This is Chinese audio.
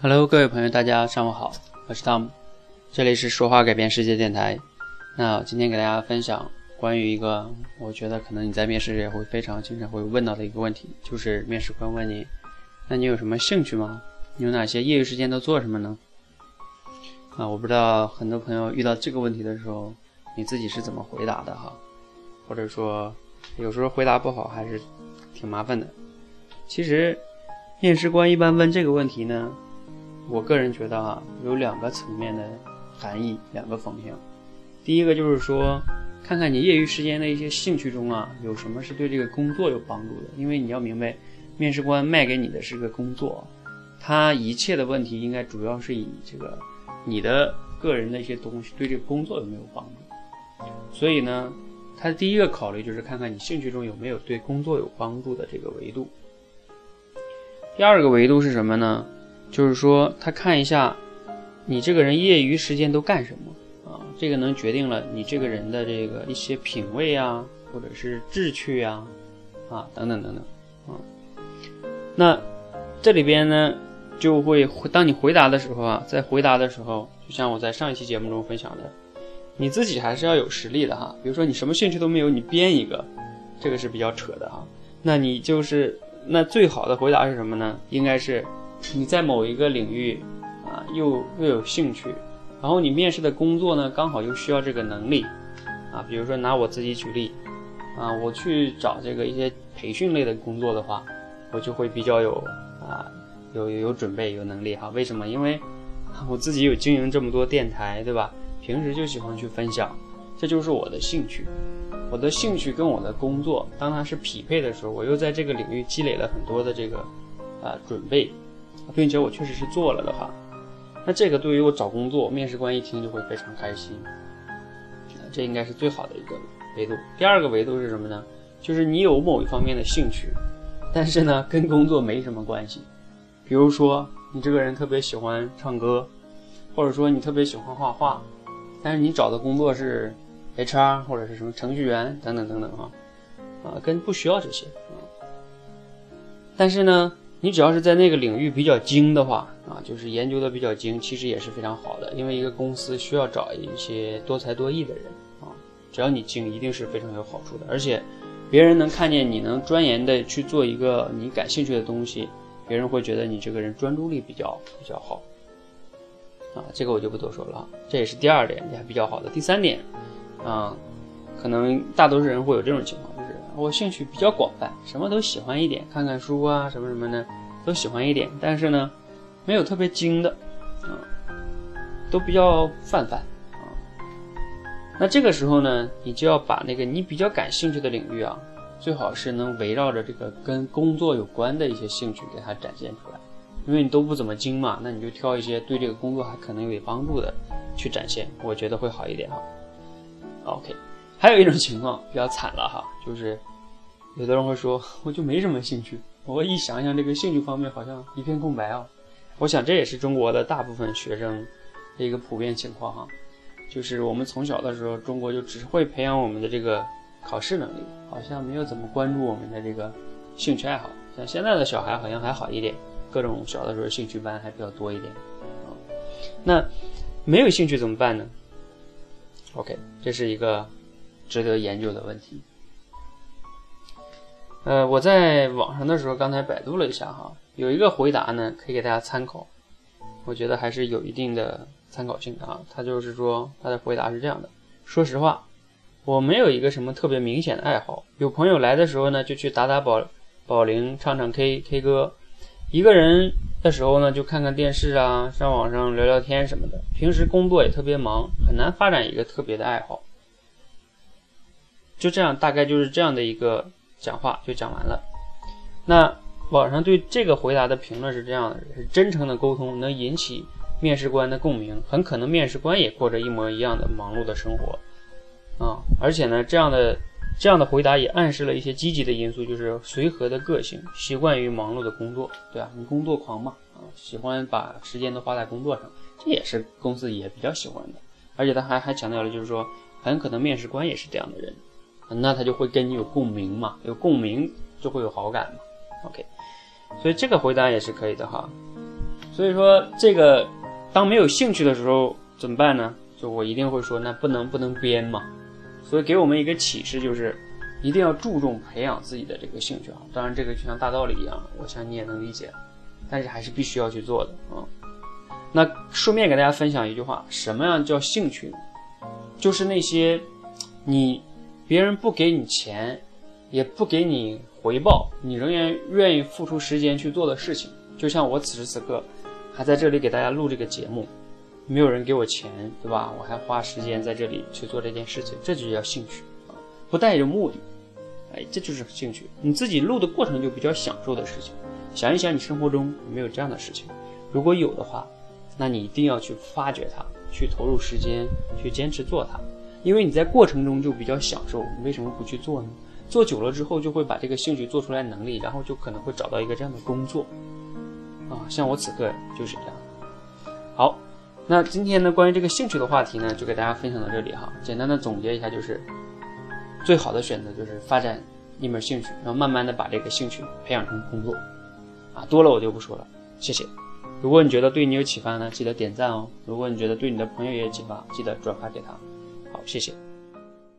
Hello，各位朋友，大家上午好，我是 Tom，这里是说话改变世界电台。那今天给大家分享关于一个我觉得可能你在面试也会非常经常会问到的一个问题，就是面试官问你，那你有什么兴趣吗？你有哪些业余时间都做什么呢？啊，我不知道很多朋友遇到这个问题的时候，你自己是怎么回答的哈？或者说有时候回答不好还是挺麻烦的。其实面试官一般问这个问题呢。我个人觉得啊，有两个层面的含义，两个方向。第一个就是说，看看你业余时间的一些兴趣中啊，有什么是对这个工作有帮助的。因为你要明白，面试官卖给你的是个工作，他一切的问题应该主要是以这个你的个人的一些东西对这个工作有没有帮助。所以呢，他第一个考虑就是看看你兴趣中有没有对工作有帮助的这个维度。第二个维度是什么呢？就是说，他看一下你这个人业余时间都干什么啊？这个能决定了你这个人的这个一些品味啊，或者是志趣呀，啊等等等等啊。那这里边呢，就会当你回答的时候啊，在回答的时候，就像我在上一期节目中分享的，你自己还是要有实力的哈。比如说你什么兴趣都没有，你编一个，这个是比较扯的哈。那你就是那最好的回答是什么呢？应该是。你在某一个领域啊，又又有兴趣，然后你面试的工作呢，刚好又需要这个能力啊。比如说拿我自己举例啊，我去找这个一些培训类的工作的话，我就会比较有啊，有有准备有能力哈。为什么？因为我自己有经营这么多电台，对吧？平时就喜欢去分享，这就是我的兴趣。我的兴趣跟我的工作，当它是匹配的时候，我又在这个领域积累了很多的这个啊准备。并且我确实是做了的话，那这个对于我找工作，面试官一听就会非常开心。这应该是最好的一个维度。第二个维度是什么呢？就是你有某一方面的兴趣，但是呢跟工作没什么关系。比如说你这个人特别喜欢唱歌，或者说你特别喜欢画画，但是你找的工作是 HR 或者是什么程序员等等等等啊，啊跟不需要这些啊。但是呢。你只要是在那个领域比较精的话啊，就是研究的比较精，其实也是非常好的。因为一个公司需要找一些多才多艺的人啊，只要你精，一定是非常有好处的。而且，别人能看见你能钻研的去做一个你感兴趣的东西，别人会觉得你这个人专注力比较比较好啊。这个我就不多说了，这也是第二点，也还比较好的。第三点啊，可能大多数人会有这种情况。我兴趣比较广泛，什么都喜欢一点，看看书啊，什么什么的，都喜欢一点。但是呢，没有特别精的，啊，都比较泛泛啊。那这个时候呢，你就要把那个你比较感兴趣的领域啊，最好是能围绕着这个跟工作有关的一些兴趣给它展现出来。因为你都不怎么精嘛，那你就挑一些对这个工作还可能有点帮助的去展现，我觉得会好一点哈。OK。还有一种情况比较惨了哈，就是有的人会说，我就没什么兴趣。我一想想这个兴趣方面，好像一片空白啊。我想这也是中国的大部分学生的一个普遍情况哈，就是我们从小的时候，中国就只会培养我们的这个考试能力，好像没有怎么关注我们的这个兴趣爱好。像现在的小孩好像还好一点，各种小的时候兴趣班还比较多一点啊。那没有兴趣怎么办呢？OK，这是一个。值得研究的问题。呃，我在网上的时候，刚才百度了一下哈，有一个回答呢，可以给大家参考。我觉得还是有一定的参考性的啊。他就是说，他的回答是这样的：说实话，我没有一个什么特别明显的爱好。有朋友来的时候呢，就去打打保保龄，唱唱 K K 歌；一个人的时候呢，就看看电视啊，上网上聊聊天什么的。平时工作也特别忙，很难发展一个特别的爱好。就这样，大概就是这样的一个讲话就讲完了。那网上对这个回答的评论是这样的：是真诚的沟通能引起面试官的共鸣，很可能面试官也过着一模一样的忙碌的生活啊。而且呢，这样的这样的回答也暗示了一些积极的因素，就是随和的个性，习惯于忙碌的工作，对吧？你工作狂嘛，啊，喜欢把时间都花在工作上，这也是公司也比较喜欢的。而且他还还强调了，就是说很可能面试官也是这样的人。那他就会跟你有共鸣嘛，有共鸣就会有好感嘛。OK，所以这个回答也是可以的哈。所以说这个当没有兴趣的时候怎么办呢？就我一定会说，那不能不能编嘛。所以给我们一个启示就是，一定要注重培养自己的这个兴趣啊。当然这个就像大道理一样，我想你也能理解，但是还是必须要去做的啊。那顺便给大家分享一句话：什么样叫兴趣呢？就是那些你别人不给你钱，也不给你回报，你仍然愿意付出时间去做的事情。就像我此时此刻还在这里给大家录这个节目，没有人给我钱，对吧？我还花时间在这里去做这件事情，这就叫兴趣，不带着目的，哎，这就是兴趣。你自己录的过程就比较享受的事情。想一想，你生活中有没有这样的事情？如果有的话，那你一定要去发掘它，去投入时间，去坚持做它，因为你在过程中就比较享受。你为什么不去做呢？做久了之后，就会把这个兴趣做出来能力，然后就可能会找到一个这样的工作。啊，像我此刻就是这样。好，那今天呢，关于这个兴趣的话题呢，就给大家分享到这里哈。简单的总结一下，就是最好的选择就是发展一门兴趣，然后慢慢的把这个兴趣培养成工作。啊，多了我就不说了，谢谢。如果你觉得对你有启发呢，记得点赞哦。如果你觉得对你的朋友也有启发，记得转发给他。好，谢谢。